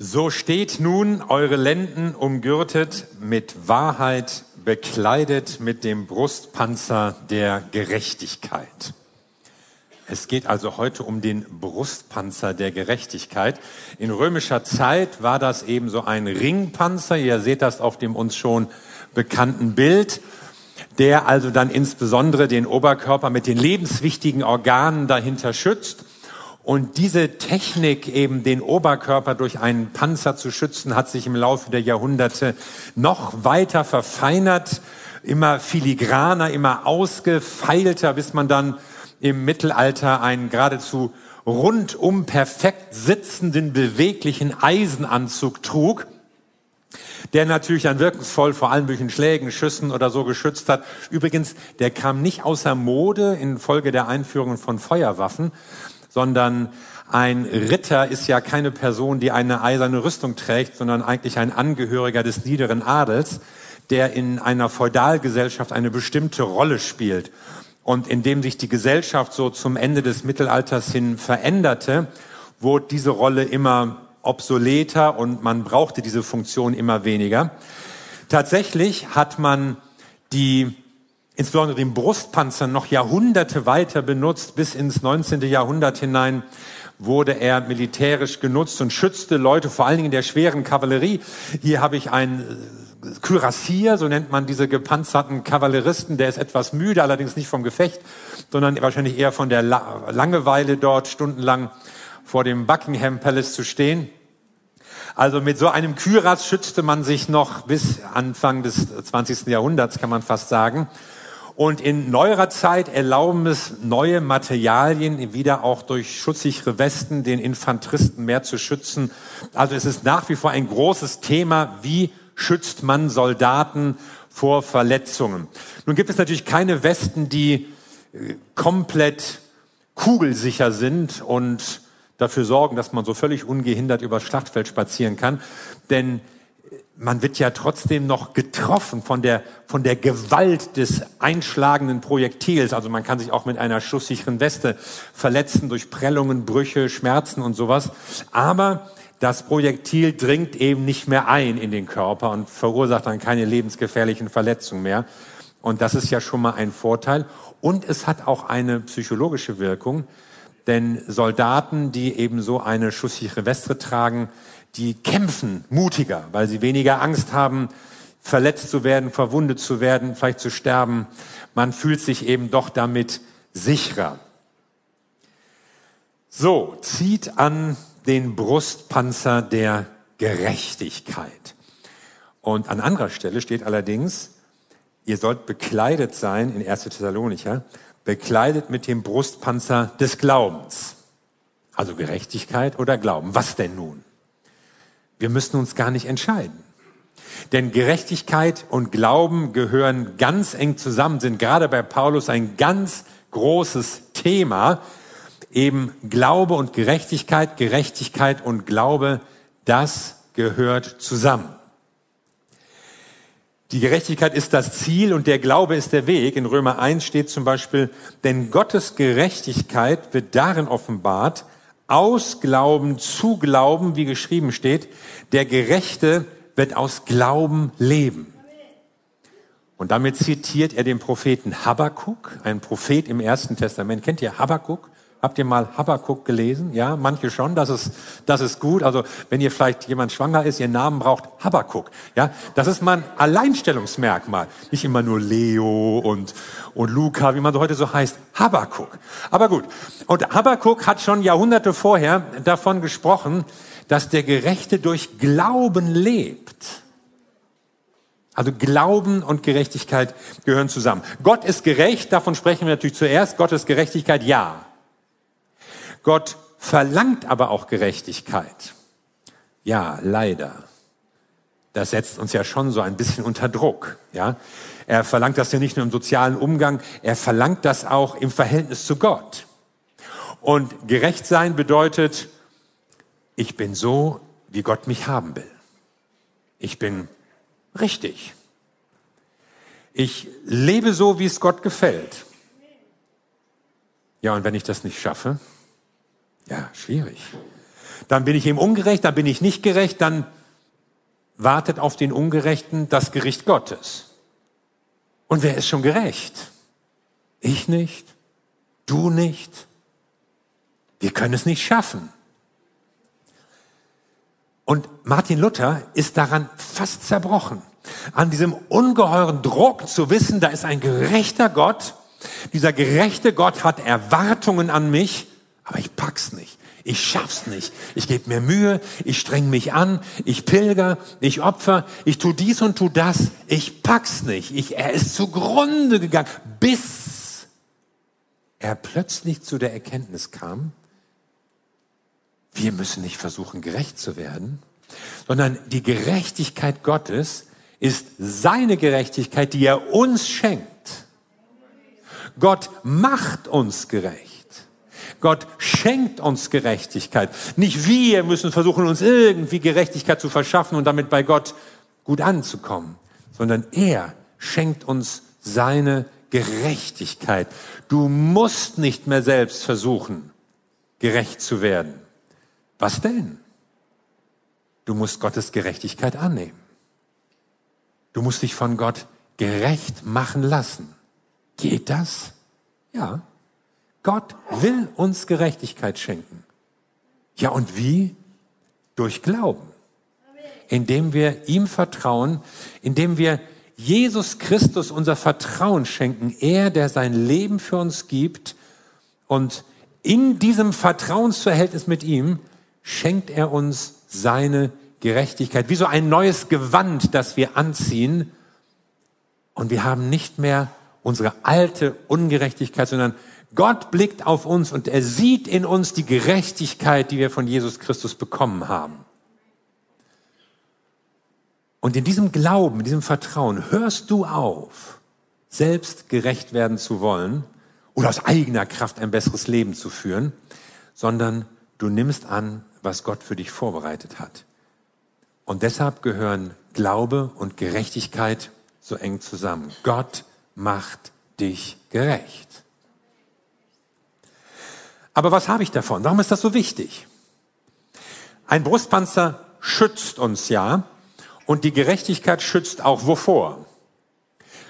So steht nun eure Lenden umgürtet, mit Wahrheit bekleidet mit dem Brustpanzer der Gerechtigkeit. Es geht also heute um den Brustpanzer der Gerechtigkeit. In römischer Zeit war das eben so ein Ringpanzer. Ihr seht das auf dem uns schon bekannten Bild, der also dann insbesondere den Oberkörper mit den lebenswichtigen Organen dahinter schützt. Und diese Technik, eben den Oberkörper durch einen Panzer zu schützen, hat sich im Laufe der Jahrhunderte noch weiter verfeinert, immer filigraner, immer ausgefeilter, bis man dann im Mittelalter einen geradezu rundum perfekt sitzenden, beweglichen Eisenanzug trug, der natürlich dann wirkungsvoll vor allem durch den Schlägen, Schüssen oder so geschützt hat. Übrigens, der kam nicht außer Mode infolge der Einführung von Feuerwaffen, sondern ein Ritter ist ja keine Person, die eine eiserne Rüstung trägt, sondern eigentlich ein Angehöriger des niederen Adels, der in einer Feudalgesellschaft eine bestimmte Rolle spielt. Und indem sich die Gesellschaft so zum Ende des Mittelalters hin veränderte, wurde diese Rolle immer obsoleter und man brauchte diese Funktion immer weniger. Tatsächlich hat man die insbesondere den Brustpanzer noch Jahrhunderte weiter benutzt. Bis ins 19. Jahrhundert hinein wurde er militärisch genutzt und schützte Leute, vor allen Dingen in der schweren Kavallerie. Hier habe ich einen Kürassier, so nennt man diese gepanzerten Kavalleristen, der ist etwas müde, allerdings nicht vom Gefecht, sondern wahrscheinlich eher von der Langeweile dort stundenlang vor dem Buckingham Palace zu stehen. Also mit so einem Kürass schützte man sich noch bis Anfang des 20. Jahrhunderts, kann man fast sagen. Und in neuerer Zeit erlauben es neue Materialien wieder auch durch schutzsichere Westen den Infanteristen mehr zu schützen. Also es ist nach wie vor ein großes Thema, wie schützt man Soldaten vor Verletzungen. Nun gibt es natürlich keine Westen, die äh, komplett kugelsicher sind und dafür sorgen, dass man so völlig ungehindert über Schlachtfeld spazieren kann. Denn man wird ja trotzdem noch getroffen von der, von der Gewalt des einschlagenden Projektils. Also man kann sich auch mit einer schusssicheren Weste verletzen durch Prellungen, Brüche, Schmerzen und sowas. Aber das Projektil dringt eben nicht mehr ein in den Körper und verursacht dann keine lebensgefährlichen Verletzungen mehr. Und das ist ja schon mal ein Vorteil. Und es hat auch eine psychologische Wirkung, denn Soldaten, die eben so eine schusssichere Weste tragen, die kämpfen mutiger, weil sie weniger Angst haben, verletzt zu werden, verwundet zu werden, vielleicht zu sterben. Man fühlt sich eben doch damit sicherer. So, zieht an den Brustpanzer der Gerechtigkeit. Und an anderer Stelle steht allerdings, ihr sollt bekleidet sein, in 1. Thessalonicher, bekleidet mit dem Brustpanzer des Glaubens. Also Gerechtigkeit oder Glauben. Was denn nun? Wir müssen uns gar nicht entscheiden. Denn Gerechtigkeit und Glauben gehören ganz eng zusammen, sind gerade bei Paulus ein ganz großes Thema. Eben Glaube und Gerechtigkeit, Gerechtigkeit und Glaube, das gehört zusammen. Die Gerechtigkeit ist das Ziel und der Glaube ist der Weg. In Römer 1 steht zum Beispiel, denn Gottes Gerechtigkeit wird darin offenbart, aus Glauben zu Glauben, wie geschrieben steht, der Gerechte wird aus Glauben leben. Und damit zitiert er den Propheten Habakkuk, ein Prophet im Ersten Testament. Kennt ihr Habakkuk? Habt ihr mal Habakkuk gelesen? Ja, manche schon. Das ist, das ist gut. Also, wenn ihr vielleicht jemand schwanger ist, ihr Namen braucht Habakkuk. Ja, das ist mal ein Alleinstellungsmerkmal. Nicht immer nur Leo und, und Luca, wie man heute so heißt. Habakkuk. Aber gut. Und Habakkuk hat schon Jahrhunderte vorher davon gesprochen, dass der Gerechte durch Glauben lebt. Also Glauben und Gerechtigkeit gehören zusammen. Gott ist gerecht, davon sprechen wir natürlich zuerst. Gottes Gerechtigkeit, ja. Gott verlangt aber auch Gerechtigkeit. Ja, leider. Das setzt uns ja schon so ein bisschen unter Druck, ja. Er verlangt das ja nicht nur im sozialen Umgang, er verlangt das auch im Verhältnis zu Gott. Und gerecht sein bedeutet, ich bin so, wie Gott mich haben will. Ich bin richtig. Ich lebe so, wie es Gott gefällt. Ja, und wenn ich das nicht schaffe, ja, schwierig. Dann bin ich ihm ungerecht, dann bin ich nicht gerecht, dann wartet auf den Ungerechten das Gericht Gottes. Und wer ist schon gerecht? Ich nicht, du nicht. Wir können es nicht schaffen. Und Martin Luther ist daran fast zerbrochen. An diesem ungeheuren Druck zu wissen, da ist ein gerechter Gott. Dieser gerechte Gott hat Erwartungen an mich, aber ich pack's nicht. Ich schaff's nicht. Ich gebe mir Mühe, ich streng mich an, ich pilger, ich opfer, ich tu dies und tu das. Ich pack's nicht. Ich, er ist zugrunde gegangen, bis er plötzlich zu der Erkenntnis kam, wir müssen nicht versuchen, gerecht zu werden, sondern die Gerechtigkeit Gottes ist seine Gerechtigkeit, die er uns schenkt. Gott macht uns gerecht. Gott schenkt uns Gerechtigkeit. Nicht wir müssen versuchen, uns irgendwie Gerechtigkeit zu verschaffen und damit bei Gott gut anzukommen, sondern er schenkt uns seine Gerechtigkeit. Du musst nicht mehr selbst versuchen, gerecht zu werden. Was denn? Du musst Gottes Gerechtigkeit annehmen. Du musst dich von Gott gerecht machen lassen. Geht das? Ja. Gott will uns Gerechtigkeit schenken. Ja, und wie? Durch Glauben. Indem wir ihm vertrauen, indem wir Jesus Christus unser Vertrauen schenken, er, der sein Leben für uns gibt und in diesem Vertrauensverhältnis mit ihm schenkt er uns seine Gerechtigkeit, wie so ein neues Gewand, das wir anziehen. Und wir haben nicht mehr unsere alte Ungerechtigkeit, sondern Gott blickt auf uns und er sieht in uns die Gerechtigkeit, die wir von Jesus Christus bekommen haben. Und in diesem Glauben, in diesem Vertrauen hörst du auf, selbst gerecht werden zu wollen oder aus eigener Kraft ein besseres Leben zu führen, sondern du nimmst an, was Gott für dich vorbereitet hat. Und deshalb gehören Glaube und Gerechtigkeit so eng zusammen. Gott macht dich gerecht. Aber was habe ich davon? Warum ist das so wichtig? Ein Brustpanzer schützt uns ja und die Gerechtigkeit schützt auch wovor?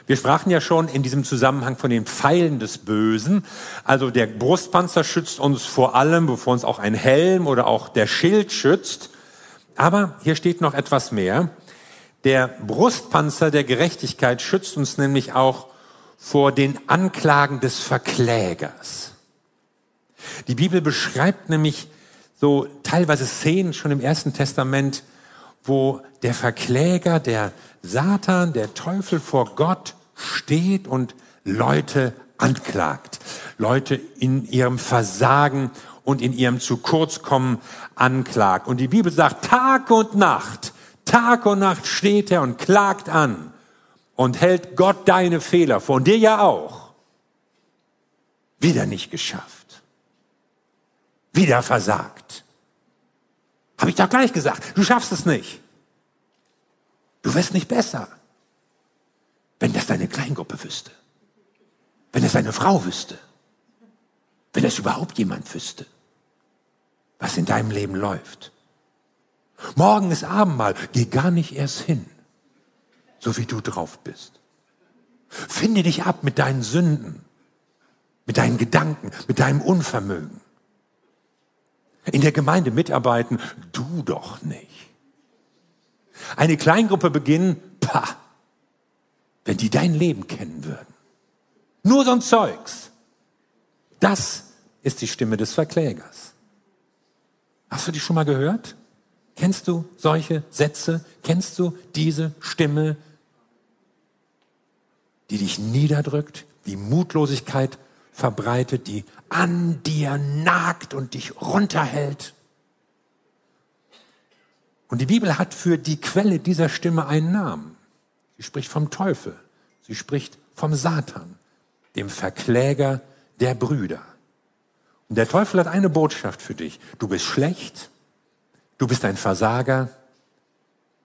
Wir sprachen ja schon in diesem Zusammenhang von den Pfeilen des Bösen. Also der Brustpanzer schützt uns vor allem, bevor uns auch ein Helm oder auch der Schild schützt. Aber hier steht noch etwas mehr. Der Brustpanzer der Gerechtigkeit schützt uns nämlich auch vor den Anklagen des Verklägers. Die Bibel beschreibt nämlich so teilweise Szenen schon im Ersten Testament, wo der Verkläger, der Satan, der Teufel vor Gott steht und Leute anklagt, Leute in ihrem Versagen und in ihrem zu kurz kommen anklagt. Und die Bibel sagt, Tag und Nacht, Tag und Nacht steht er und klagt an und hält Gott deine Fehler vor und dir ja auch. Wieder nicht geschafft. Wieder versagt. Habe ich doch gleich gesagt. Du schaffst es nicht. Du wirst nicht besser. Wenn das deine Kleingruppe wüsste. Wenn das deine Frau wüsste. Wenn das überhaupt jemand wüsste. Was in deinem Leben läuft. Morgen ist Abendmahl. Geh gar nicht erst hin. So wie du drauf bist. Finde dich ab mit deinen Sünden. Mit deinen Gedanken. Mit deinem Unvermögen. In der Gemeinde mitarbeiten, du doch nicht. Eine Kleingruppe beginnen, pah, wenn die dein Leben kennen würden. Nur so ein Zeugs. Das ist die Stimme des Verklägers. Hast du die schon mal gehört? Kennst du solche Sätze? Kennst du diese Stimme, die dich niederdrückt, die Mutlosigkeit verbreitet, die an dir nagt und dich runterhält? Und die Bibel hat für die Quelle dieser Stimme einen Namen. Sie spricht vom Teufel. Sie spricht vom Satan, dem Verkläger der Brüder. Und der Teufel hat eine Botschaft für dich. Du bist schlecht. Du bist ein Versager.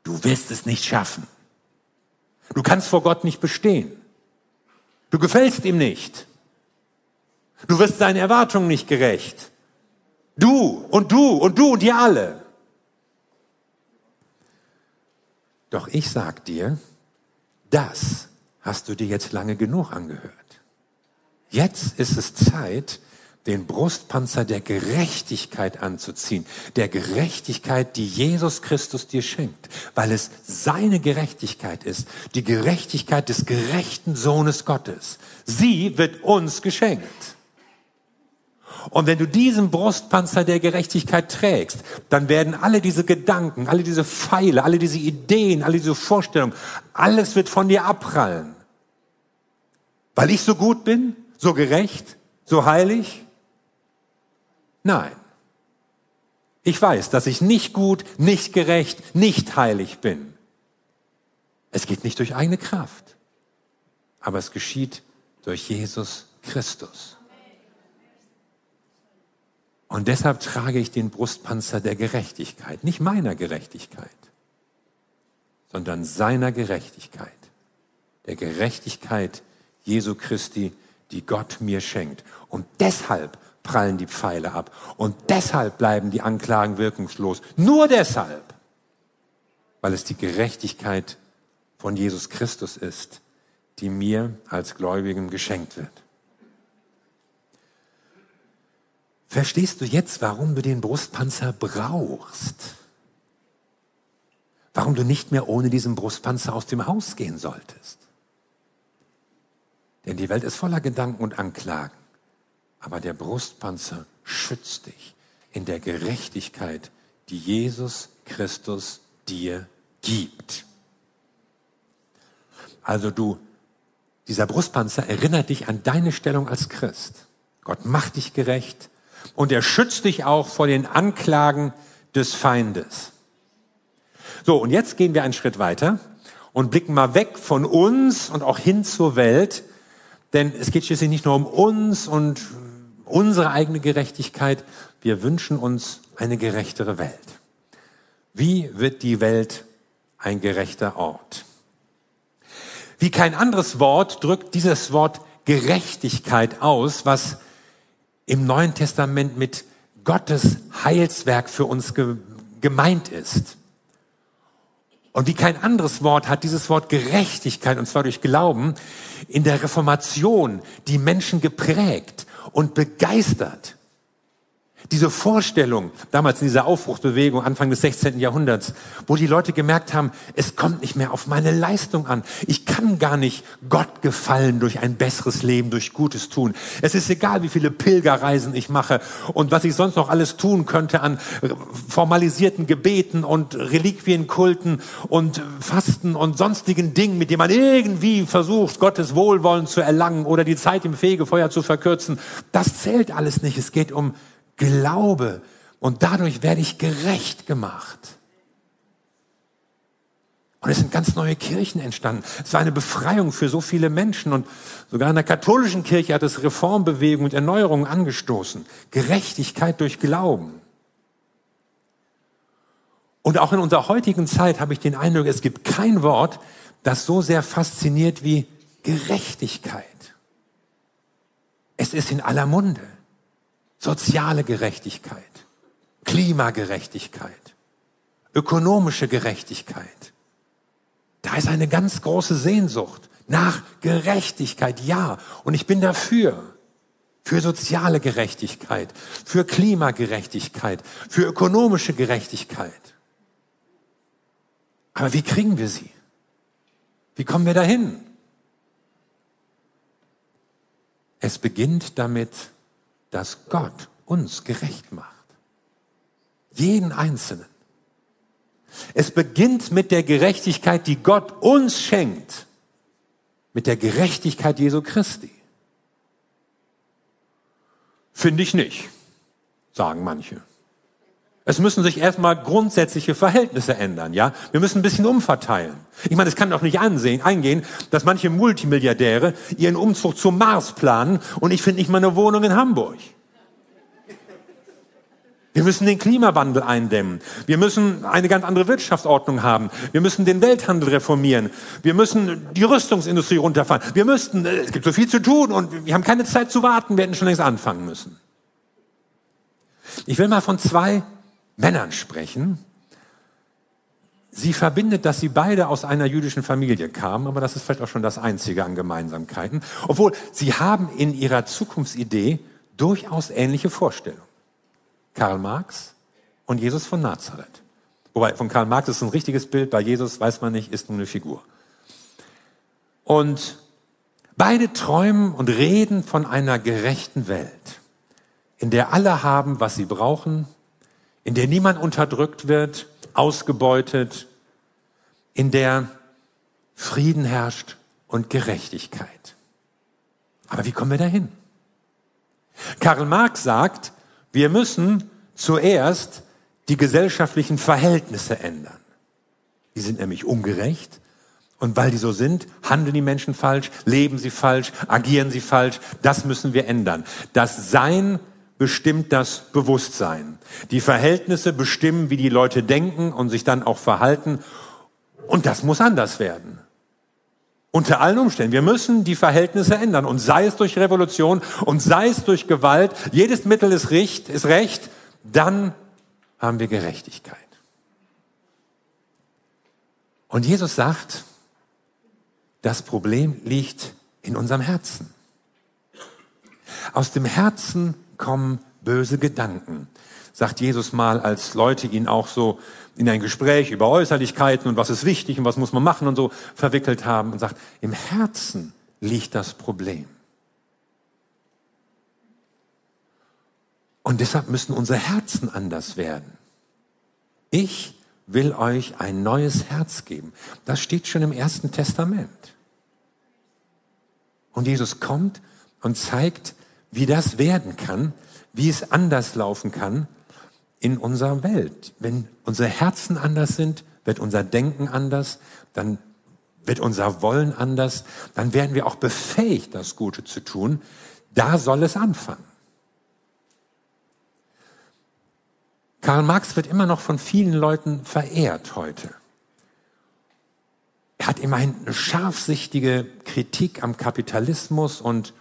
Du wirst es nicht schaffen. Du kannst vor Gott nicht bestehen. Du gefällst ihm nicht. Du wirst seinen Erwartungen nicht gerecht. Du und du und du und ihr alle. Doch ich sag dir, das hast du dir jetzt lange genug angehört. Jetzt ist es Zeit, den Brustpanzer der Gerechtigkeit anzuziehen, der Gerechtigkeit, die Jesus Christus dir schenkt, weil es seine Gerechtigkeit ist, die Gerechtigkeit des gerechten Sohnes Gottes. Sie wird uns geschenkt. Und wenn du diesen Brustpanzer der Gerechtigkeit trägst, dann werden alle diese Gedanken, alle diese Pfeile, alle diese Ideen, alle diese Vorstellungen, alles wird von dir abprallen. Weil ich so gut bin, so gerecht, so heilig? Nein. Ich weiß, dass ich nicht gut, nicht gerecht, nicht heilig bin. Es geht nicht durch eigene Kraft, aber es geschieht durch Jesus Christus. Und deshalb trage ich den Brustpanzer der Gerechtigkeit, nicht meiner Gerechtigkeit, sondern seiner Gerechtigkeit, der Gerechtigkeit Jesu Christi, die Gott mir schenkt. Und deshalb prallen die Pfeile ab. Und deshalb bleiben die Anklagen wirkungslos. Nur deshalb, weil es die Gerechtigkeit von Jesus Christus ist, die mir als Gläubigen geschenkt wird. Verstehst du jetzt, warum du den Brustpanzer brauchst? Warum du nicht mehr ohne diesen Brustpanzer aus dem Haus gehen solltest? Denn die Welt ist voller Gedanken und Anklagen. Aber der Brustpanzer schützt dich in der Gerechtigkeit, die Jesus Christus dir gibt. Also du, dieser Brustpanzer erinnert dich an deine Stellung als Christ. Gott macht dich gerecht und er schützt dich auch vor den Anklagen des Feindes. So, und jetzt gehen wir einen Schritt weiter und blicken mal weg von uns und auch hin zur Welt, denn es geht schließlich nicht nur um uns und unsere eigene Gerechtigkeit, wir wünschen uns eine gerechtere Welt. Wie wird die Welt ein gerechter Ort? Wie kein anderes Wort drückt dieses Wort Gerechtigkeit aus, was im Neuen Testament mit Gottes Heilswerk für uns ge gemeint ist. Und wie kein anderes Wort hat dieses Wort Gerechtigkeit, und zwar durch Glauben, in der Reformation die Menschen geprägt und begeistert. Diese Vorstellung, damals in dieser Aufbruchsbewegung, Anfang des 16. Jahrhunderts, wo die Leute gemerkt haben, es kommt nicht mehr auf meine Leistung an. Ich kann gar nicht Gott gefallen durch ein besseres Leben, durch Gutes tun. Es ist egal, wie viele Pilgerreisen ich mache und was ich sonst noch alles tun könnte an formalisierten Gebeten und Reliquienkulten und Fasten und sonstigen Dingen, mit denen man irgendwie versucht, Gottes Wohlwollen zu erlangen oder die Zeit im Fegefeuer zu verkürzen. Das zählt alles nicht. Es geht um Glaube und dadurch werde ich gerecht gemacht. Und es sind ganz neue Kirchen entstanden. Es war eine Befreiung für so viele Menschen und sogar in der katholischen Kirche hat es Reformbewegung und Erneuerung angestoßen. Gerechtigkeit durch Glauben. Und auch in unserer heutigen Zeit habe ich den Eindruck, es gibt kein Wort, das so sehr fasziniert wie Gerechtigkeit. Es ist in aller Munde soziale Gerechtigkeit, Klimagerechtigkeit, ökonomische Gerechtigkeit. Da ist eine ganz große Sehnsucht nach Gerechtigkeit, ja. Und ich bin dafür. Für soziale Gerechtigkeit, für Klimagerechtigkeit, für ökonomische Gerechtigkeit. Aber wie kriegen wir sie? Wie kommen wir dahin? Es beginnt damit, dass Gott uns gerecht macht. Jeden Einzelnen. Es beginnt mit der Gerechtigkeit, die Gott uns schenkt. Mit der Gerechtigkeit Jesu Christi. Finde ich nicht, sagen manche. Es müssen sich erstmal grundsätzliche Verhältnisse ändern, ja? Wir müssen ein bisschen umverteilen. Ich meine, es kann doch nicht ansehen, eingehen, dass manche Multimilliardäre ihren Umzug zum Mars planen und ich finde nicht mal eine Wohnung in Hamburg. Wir müssen den Klimawandel eindämmen. Wir müssen eine ganz andere Wirtschaftsordnung haben. Wir müssen den Welthandel reformieren. Wir müssen die Rüstungsindustrie runterfahren. Wir müssten, äh, es gibt so viel zu tun und wir haben keine Zeit zu warten. Wir hätten schon längst anfangen müssen. Ich will mal von zwei Männern sprechen. Sie verbindet, dass sie beide aus einer jüdischen Familie kamen, aber das ist vielleicht auch schon das Einzige an Gemeinsamkeiten. Obwohl sie haben in ihrer Zukunftsidee durchaus ähnliche Vorstellungen. Karl Marx und Jesus von Nazareth. Wobei von Karl Marx ist ein richtiges Bild, bei Jesus weiß man nicht, ist nur eine Figur. Und beide träumen und reden von einer gerechten Welt, in der alle haben, was sie brauchen, in der niemand unterdrückt wird, ausgebeutet, in der Frieden herrscht und Gerechtigkeit. Aber wie kommen wir dahin? Karl Marx sagt, wir müssen zuerst die gesellschaftlichen Verhältnisse ändern. Die sind nämlich ungerecht. Und weil die so sind, handeln die Menschen falsch, leben sie falsch, agieren sie falsch. Das müssen wir ändern. Das Sein bestimmt das Bewusstsein. Die Verhältnisse bestimmen, wie die Leute denken und sich dann auch verhalten. Und das muss anders werden. Unter allen Umständen. Wir müssen die Verhältnisse ändern. Und sei es durch Revolution und sei es durch Gewalt. Jedes Mittel ist recht, ist recht. Dann haben wir Gerechtigkeit. Und Jesus sagt, das Problem liegt in unserem Herzen. Aus dem Herzen kommen böse Gedanken, sagt Jesus mal, als Leute ihn auch so in ein Gespräch über Äußerlichkeiten und was ist wichtig und was muss man machen und so verwickelt haben und sagt, im Herzen liegt das Problem. Und deshalb müssen unsere Herzen anders werden. Ich will euch ein neues Herz geben. Das steht schon im Ersten Testament. Und Jesus kommt und zeigt, wie das werden kann, wie es anders laufen kann in unserer Welt. Wenn unsere Herzen anders sind, wird unser Denken anders, dann wird unser Wollen anders, dann werden wir auch befähigt, das Gute zu tun. Da soll es anfangen. Karl Marx wird immer noch von vielen Leuten verehrt heute. Er hat immerhin eine scharfsichtige Kritik am Kapitalismus und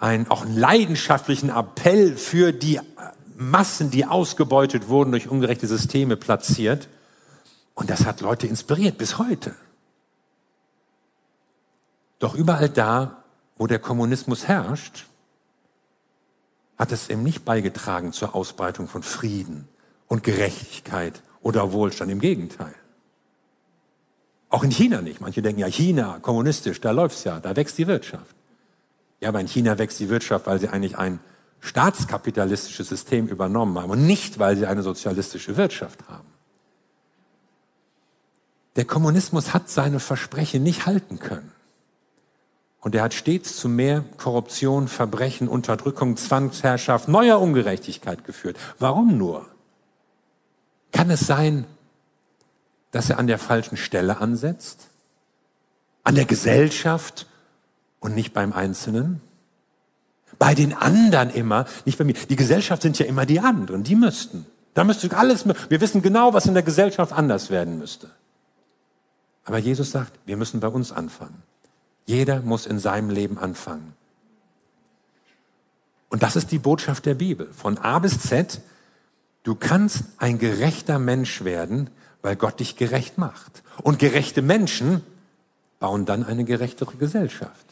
einen, auch einen leidenschaftlichen Appell für die Massen, die ausgebeutet wurden durch ungerechte Systeme, platziert. Und das hat Leute inspiriert bis heute. Doch überall da, wo der Kommunismus herrscht, hat es ihm nicht beigetragen zur Ausbreitung von Frieden, und Gerechtigkeit oder Wohlstand. Im Gegenteil. Auch in China nicht. Manche denken ja, China, kommunistisch, da läuft's ja, da wächst die Wirtschaft. Ja, aber in China wächst die Wirtschaft, weil sie eigentlich ein staatskapitalistisches System übernommen haben und nicht, weil sie eine sozialistische Wirtschaft haben. Der Kommunismus hat seine Versprechen nicht halten können. Und er hat stets zu mehr Korruption, Verbrechen, Unterdrückung, Zwangsherrschaft, neuer Ungerechtigkeit geführt. Warum nur? Kann es sein, dass er an der falschen Stelle ansetzt? An der Gesellschaft und nicht beim Einzelnen? Bei den anderen immer, nicht bei mir. Die Gesellschaft sind ja immer die anderen, die müssten. Da müsste alles, wir wissen genau, was in der Gesellschaft anders werden müsste. Aber Jesus sagt, wir müssen bei uns anfangen. Jeder muss in seinem Leben anfangen. Und das ist die Botschaft der Bibel. Von A bis Z Du kannst ein gerechter Mensch werden, weil Gott dich gerecht macht. Und gerechte Menschen bauen dann eine gerechtere Gesellschaft.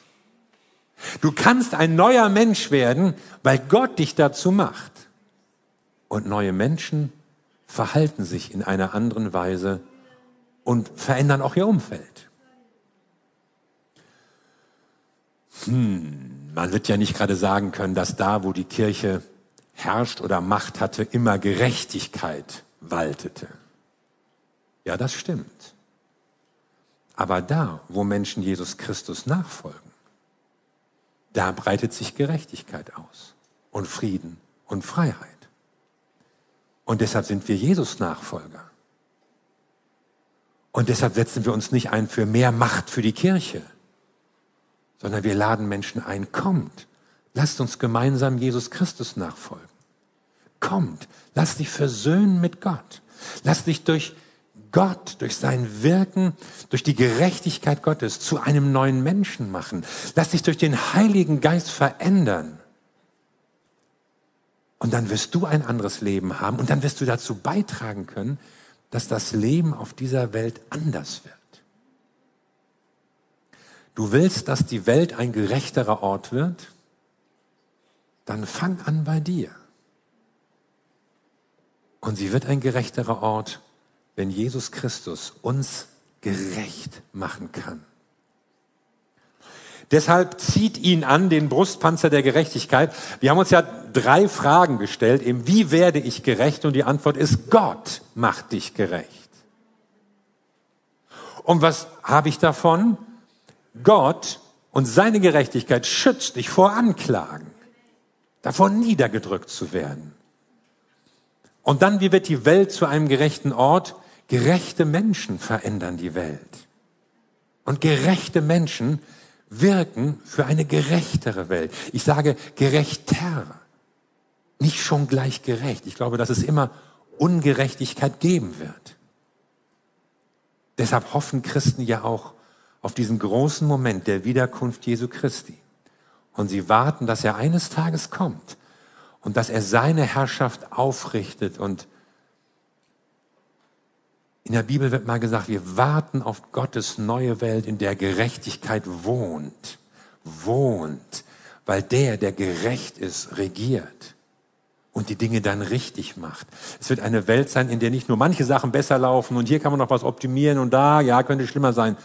Du kannst ein neuer Mensch werden, weil Gott dich dazu macht. Und neue Menschen verhalten sich in einer anderen Weise und verändern auch ihr Umfeld. Hm, man wird ja nicht gerade sagen können, dass da, wo die Kirche herrscht oder Macht hatte, immer Gerechtigkeit waltete. Ja, das stimmt. Aber da, wo Menschen Jesus Christus nachfolgen, da breitet sich Gerechtigkeit aus und Frieden und Freiheit. Und deshalb sind wir Jesus Nachfolger. Und deshalb setzen wir uns nicht ein für mehr Macht für die Kirche, sondern wir laden Menschen ein, kommt, lasst uns gemeinsam Jesus Christus nachfolgen kommt. Lass dich versöhnen mit Gott. Lass dich durch Gott, durch sein Wirken, durch die Gerechtigkeit Gottes zu einem neuen Menschen machen. Lass dich durch den Heiligen Geist verändern. Und dann wirst du ein anderes Leben haben und dann wirst du dazu beitragen können, dass das Leben auf dieser Welt anders wird. Du willst, dass die Welt ein gerechterer Ort wird? Dann fang an bei dir. Und sie wird ein gerechterer Ort, wenn Jesus Christus uns gerecht machen kann. Deshalb zieht ihn an den Brustpanzer der Gerechtigkeit. Wir haben uns ja drei Fragen gestellt, eben wie werde ich gerecht? Und die Antwort ist, Gott macht dich gerecht. Und was habe ich davon? Gott und seine Gerechtigkeit schützt dich vor Anklagen, davor niedergedrückt zu werden. Und dann, wie wird die Welt zu einem gerechten Ort? Gerechte Menschen verändern die Welt. Und gerechte Menschen wirken für eine gerechtere Welt. Ich sage gerechter, nicht schon gleich gerecht. Ich glaube, dass es immer Ungerechtigkeit geben wird. Deshalb hoffen Christen ja auch auf diesen großen Moment der Wiederkunft Jesu Christi. Und sie warten, dass er eines Tages kommt und dass er seine Herrschaft aufrichtet und in der Bibel wird mal gesagt, wir warten auf Gottes neue Welt, in der Gerechtigkeit wohnt. Wohnt. Weil der, der gerecht ist, regiert und die Dinge dann richtig macht. Es wird eine Welt sein, in der nicht nur manche Sachen besser laufen und hier kann man noch was optimieren und da, ja, könnte schlimmer sein,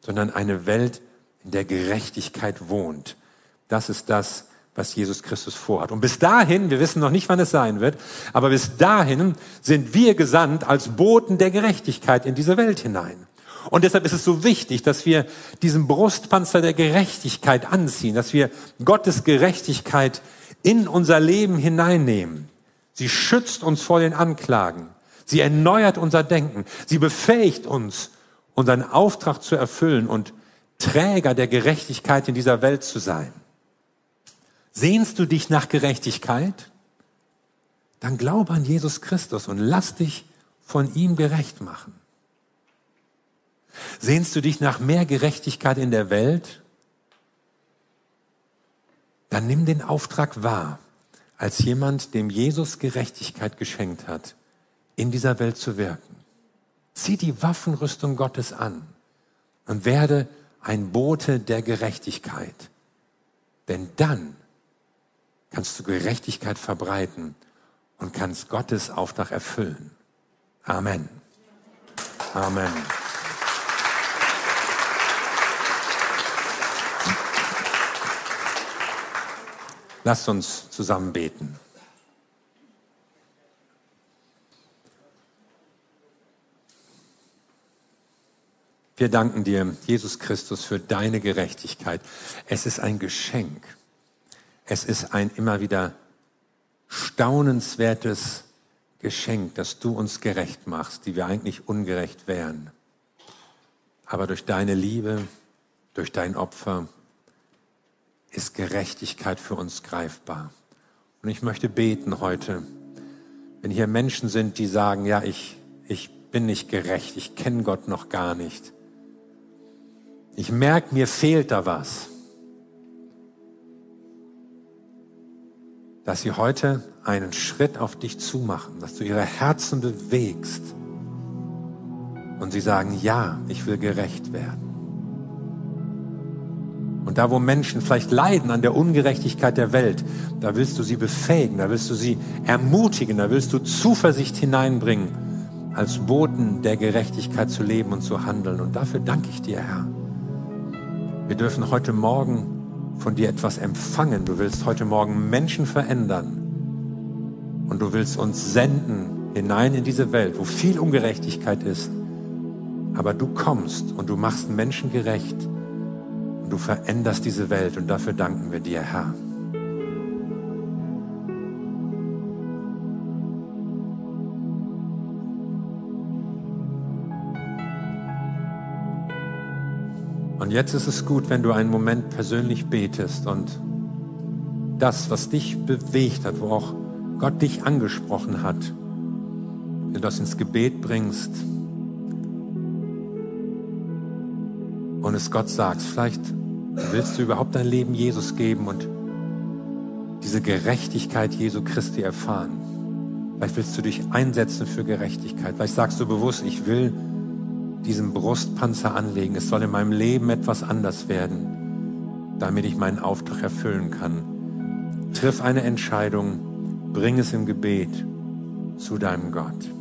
sondern eine Welt, in der Gerechtigkeit wohnt. Das ist das, was Jesus Christus vorhat. Und bis dahin, wir wissen noch nicht, wann es sein wird, aber bis dahin sind wir gesandt als Boten der Gerechtigkeit in diese Welt hinein. Und deshalb ist es so wichtig, dass wir diesen Brustpanzer der Gerechtigkeit anziehen, dass wir Gottes Gerechtigkeit in unser Leben hineinnehmen. Sie schützt uns vor den Anklagen. Sie erneuert unser Denken. Sie befähigt uns, unseren Auftrag zu erfüllen und Träger der Gerechtigkeit in dieser Welt zu sein. Sehnst du dich nach Gerechtigkeit? Dann glaube an Jesus Christus und lass dich von ihm gerecht machen. Sehnst du dich nach mehr Gerechtigkeit in der Welt? Dann nimm den Auftrag wahr, als jemand, dem Jesus Gerechtigkeit geschenkt hat, in dieser Welt zu wirken. Zieh die Waffenrüstung Gottes an und werde ein Bote der Gerechtigkeit. Denn dann kannst du Gerechtigkeit verbreiten und kannst Gottes Auftrag erfüllen. Amen. Amen. Lasst uns zusammen beten. Wir danken dir, Jesus Christus, für deine Gerechtigkeit. Es ist ein Geschenk. Es ist ein immer wieder staunenswertes Geschenk, dass du uns gerecht machst, die wir eigentlich ungerecht wären. Aber durch deine Liebe, durch dein Opfer ist Gerechtigkeit für uns greifbar. Und ich möchte beten heute, wenn hier Menschen sind, die sagen, ja, ich, ich bin nicht gerecht, ich kenne Gott noch gar nicht. Ich merke, mir fehlt da was. Dass sie heute einen Schritt auf dich zumachen, dass du ihre Herzen bewegst und sie sagen, ja, ich will gerecht werden. Und da, wo Menschen vielleicht leiden an der Ungerechtigkeit der Welt, da willst du sie befähigen, da willst du sie ermutigen, da willst du Zuversicht hineinbringen, als Boten der Gerechtigkeit zu leben und zu handeln. Und dafür danke ich dir, Herr. Wir dürfen heute Morgen von dir etwas empfangen. Du willst heute Morgen Menschen verändern. Und du willst uns senden hinein in diese Welt, wo viel Ungerechtigkeit ist. Aber du kommst und du machst Menschen gerecht. Und du veränderst diese Welt. Und dafür danken wir dir, Herr. Und jetzt ist es gut, wenn du einen Moment persönlich betest und das, was dich bewegt hat, wo auch Gott dich angesprochen hat, wenn du das ins Gebet bringst und es Gott sagst, vielleicht willst du überhaupt dein Leben Jesus geben und diese Gerechtigkeit Jesu Christi erfahren. Vielleicht willst du dich einsetzen für Gerechtigkeit. Vielleicht sagst du bewusst, ich will diesen Brustpanzer anlegen. Es soll in meinem Leben etwas anders werden, damit ich meinen Auftrag erfüllen kann. Triff eine Entscheidung, bring es im Gebet zu deinem Gott.